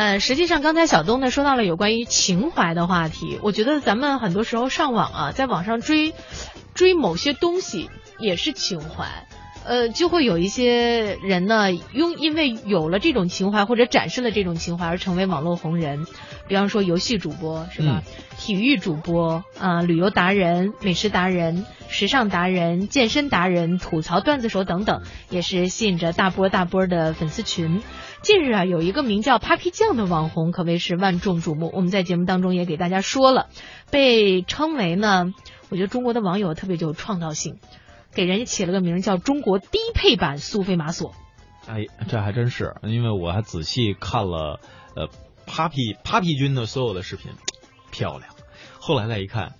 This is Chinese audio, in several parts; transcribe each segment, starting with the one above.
呃，实际上刚才小东呢说到了有关于情怀的话题，我觉得咱们很多时候上网啊，在网上追追某些东西也是情怀。呃，就会有一些人呢，用因为有了这种情怀或者展示了这种情怀而成为网络红人，比方说游戏主播是吧？体育主播啊，旅游达人、美食达人、时尚达人、健身达人、吐槽段子手等等，也是吸引着大波大波的粉丝群。近日啊，有一个名叫 Papi 酱的网红，可谓是万众瞩目。我们在节目当中也给大家说了，被称为呢，我觉得中国的网友特别有创造性。给人家起了个名叫“中国低配版苏菲玛索”，哎，这还真是，因为我还仔细看了呃，Papi Papi 君的所有的视频，漂亮。后来再一看，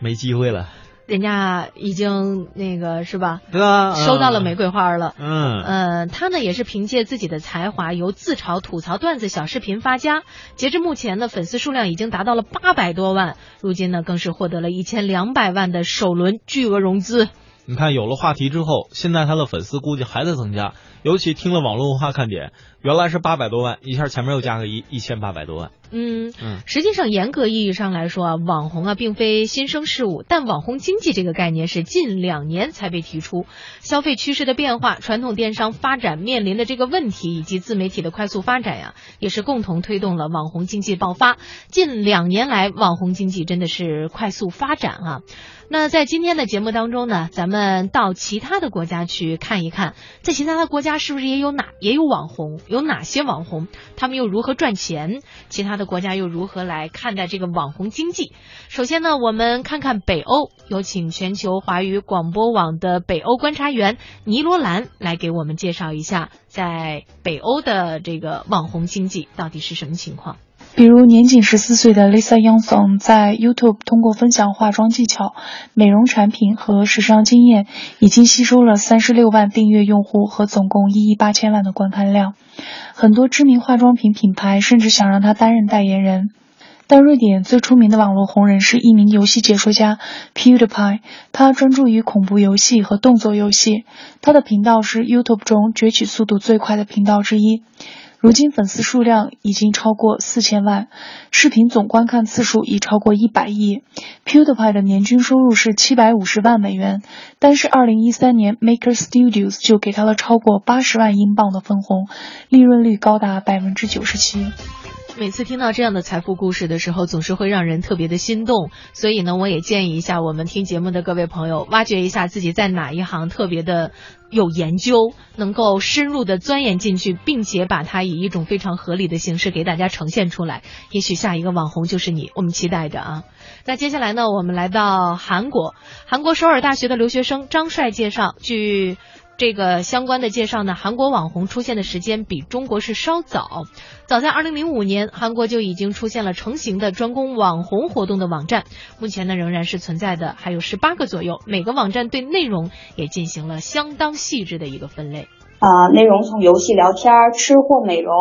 没机会了。人家已经那个是吧？对啊，收到了玫瑰花了。嗯，呃，他呢也是凭借自己的才华，由自嘲、吐槽、段子小视频发家。截至目前呢，粉丝数量已经达到了八百多万，如今呢更是获得了一千两百万的首轮巨额融资。你看，有了话题之后，现在他的粉丝估计还在增加。尤其听了网络文化看点，原来是八百多万，一下前面又加个一一千八百多万。嗯嗯，实际上严格意义上来说啊，网红啊并非新生事物，但网红经济这个概念是近两年才被提出。消费趋势的变化、传统电商发展面临的这个问题，以及自媒体的快速发展呀，也是共同推动了网红经济爆发。近两年来，网红经济真的是快速发展啊。那在今天的节目当中呢，咱们到其他的国家去看一看，在其他的国家是不是也有哪也有网红，有哪些网红，他们又如何赚钱？其他的国家又如何来看待这个网红经济？首先呢，我们看看北欧，有请全球华语广播网的北欧观察员尼罗兰来给我们介绍一下，在北欧的这个网红经济到底是什么情况。比如年仅十四岁的 Lisa Youngson 在 YouTube 通过分享化妆技巧、美容产品和时尚经验，已经吸收了三十六万订阅用户和总共一亿八千万的观看量。很多知名化妆品品牌甚至想让他担任代言人。但瑞典最出名的网络红人是一名游戏解说家 PewDiePie，他专注于恐怖游戏和动作游戏。他的频道是 YouTube 中崛起速度最快的频道之一。如今粉丝数量已经超过四千万，视频总观看次数已超过一百亿。PewDiePie 的年均收入是七百五十万美元，但是二零一三年 Maker Studios 就给他了超过八十万英镑的分红，利润率高达百分之九十七。每次听到这样的财富故事的时候，总是会让人特别的心动。所以呢，我也建议一下我们听节目的各位朋友，挖掘一下自己在哪一行特别的有研究，能够深入的钻研进去，并且把它以一种非常合理的形式给大家呈现出来。也许下一个网红就是你，我们期待着啊。那接下来呢，我们来到韩国，韩国首尔大学的留学生张帅介绍，据。这个相关的介绍呢，韩国网红出现的时间比中国是稍早。早在二零零五年，韩国就已经出现了成型的专攻网红活动的网站。目前呢，仍然是存在的，还有十八个左右。每个网站对内容也进行了相当细致的一个分类。啊，内容从游戏、聊天、吃货、美容、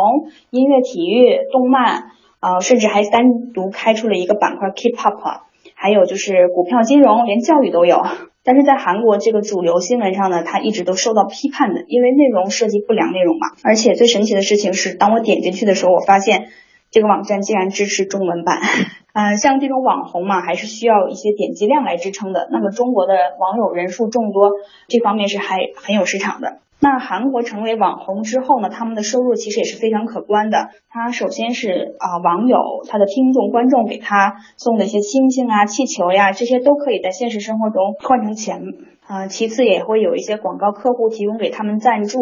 音乐、体育、动漫，啊，甚至还单独开出了一个板块 K-pop，还有就是股票、金融，连教育都有。但是在韩国这个主流新闻上呢，它一直都受到批判的，因为内容涉及不良内容嘛。而且最神奇的事情是，当我点进去的时候，我发现这个网站竟然支持中文版。嗯，像这种网红嘛，还是需要一些点击量来支撑的。那么中国的网友人数众多，这方面是还很有市场的。那韩国成为网红之后呢，他们的收入其实也是非常可观的。他首先是啊，网友他的听众观众给他送的一些星星啊、气球呀，这些都可以在现实生活中换成钱。啊，其次也会有一些广告客户提供给他们赞助。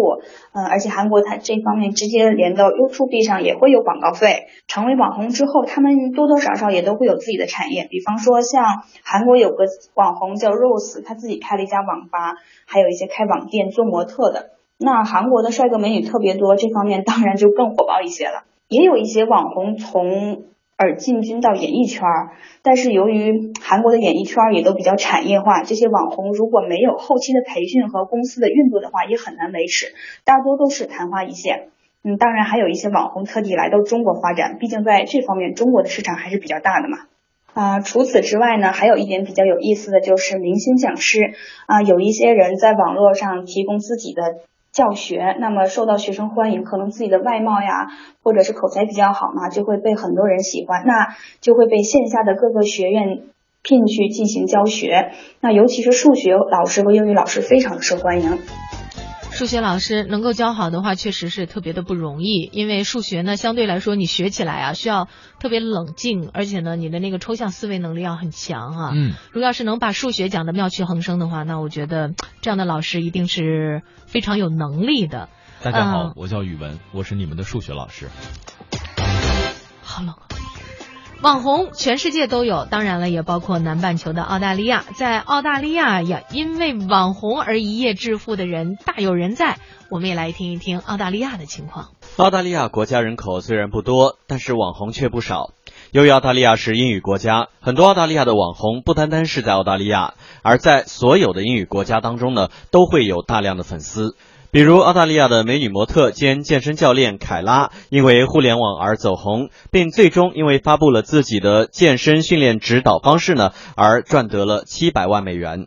嗯，而且韩国它这方面直接连到 YouTube 上也会有广告费。成为网红之后，他们多多少少也都会有自己的产业。比方说像韩国有个网红叫 Rose，他自己开了一家网吧，还有一些开网店做模特的。那韩国的帅哥美女特别多，这方面当然就更火爆一些了。也有一些网红从而进军到演艺圈，但是由于韩国的演艺圈也都比较产业化，这些网红如果没有后期的培训和公司的运作的话，也很难维持，大多都是昙花一现。嗯，当然还有一些网红特地来到中国发展，毕竟在这方面中国的市场还是比较大的嘛。啊，除此之外呢，还有一点比较有意思的就是明星讲师啊，有一些人在网络上提供自己的。教学，那么受到学生欢迎，可能自己的外貌呀，或者是口才比较好嘛，就会被很多人喜欢，那就会被线下的各个学院聘去进行教学。那尤其是数学老师和英语老师非常受欢迎。数学老师能够教好的话，确实是特别的不容易，因为数学呢，相对来说你学起来啊，需要特别冷静，而且呢，你的那个抽象思维能力要很强啊。嗯，如果要是能把数学讲的妙趣横生的话，那我觉得这样的老师一定是非常有能力的。大家好，嗯我叫宇文，我是你们的数学老师。好冷啊。网红全世界都有，当然了，也包括南半球的澳大利亚。在澳大利亚呀，因为网红而一夜致富的人大有人在。我们也来听一听澳大利亚的情况。澳大利亚国家人口虽然不多，但是网红却不少。由于澳大利亚是英语国家，很多澳大利亚的网红不单单是在澳大利亚，而在所有的英语国家当中呢，都会有大量的粉丝。比如澳大利亚的美女模特兼健身教练凯拉，因为互联网而走红，并最终因为发布了自己的健身训练指导方式呢，而赚得了七百万美元。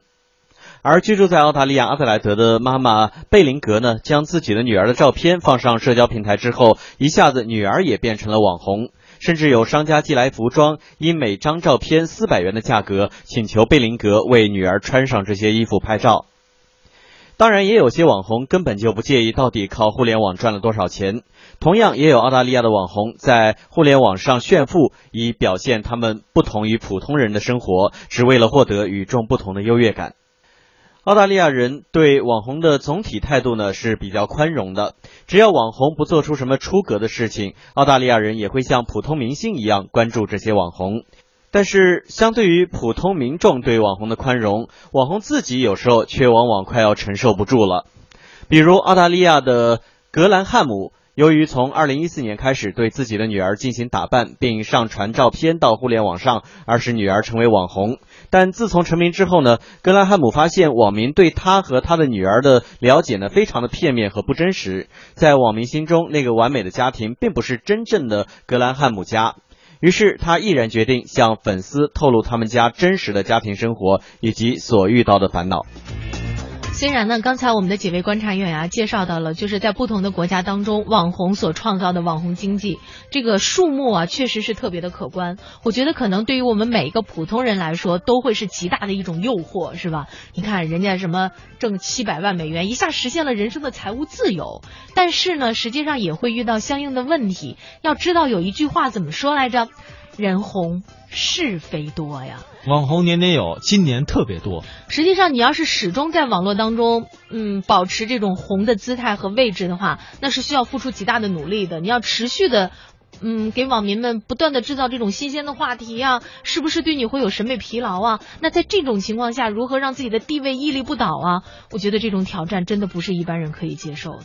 而居住在澳大利亚阿德莱德的妈妈贝林格呢，将自己的女儿的照片放上社交平台之后，一下子女儿也变成了网红，甚至有商家寄来服装，以每张照片四百元的价格，请求贝林格为女儿穿上这些衣服拍照。当然，也有些网红根本就不介意到底靠互联网赚了多少钱。同样，也有澳大利亚的网红在互联网上炫富，以表现他们不同于普通人的生活，只为了获得与众不同的优越感。澳大利亚人对网红的总体态度呢是比较宽容的，只要网红不做出什么出格的事情，澳大利亚人也会像普通明星一样关注这些网红。但是，相对于普通民众对网红的宽容，网红自己有时候却往往快要承受不住了。比如，澳大利亚的格兰汉姆，由于从2014年开始对自己的女儿进行打扮，并上传照片到互联网上，而使女儿成为网红。但自从成名之后呢，格兰汉姆发现网民对他和他的女儿的了解呢，非常的片面和不真实。在网民心中，那个完美的家庭并不是真正的格兰汉姆家。于是他毅然决定向粉丝透露他们家真实的家庭生活以及所遇到的烦恼。虽然呢，刚才我们的几位观察员啊介绍到了，就是在不同的国家当中，网红所创造的网红经济这个数目啊，确实是特别的可观。我觉得可能对于我们每一个普通人来说，都会是极大的一种诱惑，是吧？你看人家什么挣七百万美元，一下实现了人生的财务自由，但是呢，实际上也会遇到相应的问题。要知道有一句话怎么说来着？人红是非多呀。网红年年有，今年特别多。实际上，你要是始终在网络当中，嗯，保持这种红的姿态和位置的话，那是需要付出极大的努力的。你要持续的，嗯，给网民们不断的制造这种新鲜的话题啊，是不是对你会有审美疲劳啊？那在这种情况下，如何让自己的地位屹立不倒啊？我觉得这种挑战真的不是一般人可以接受的。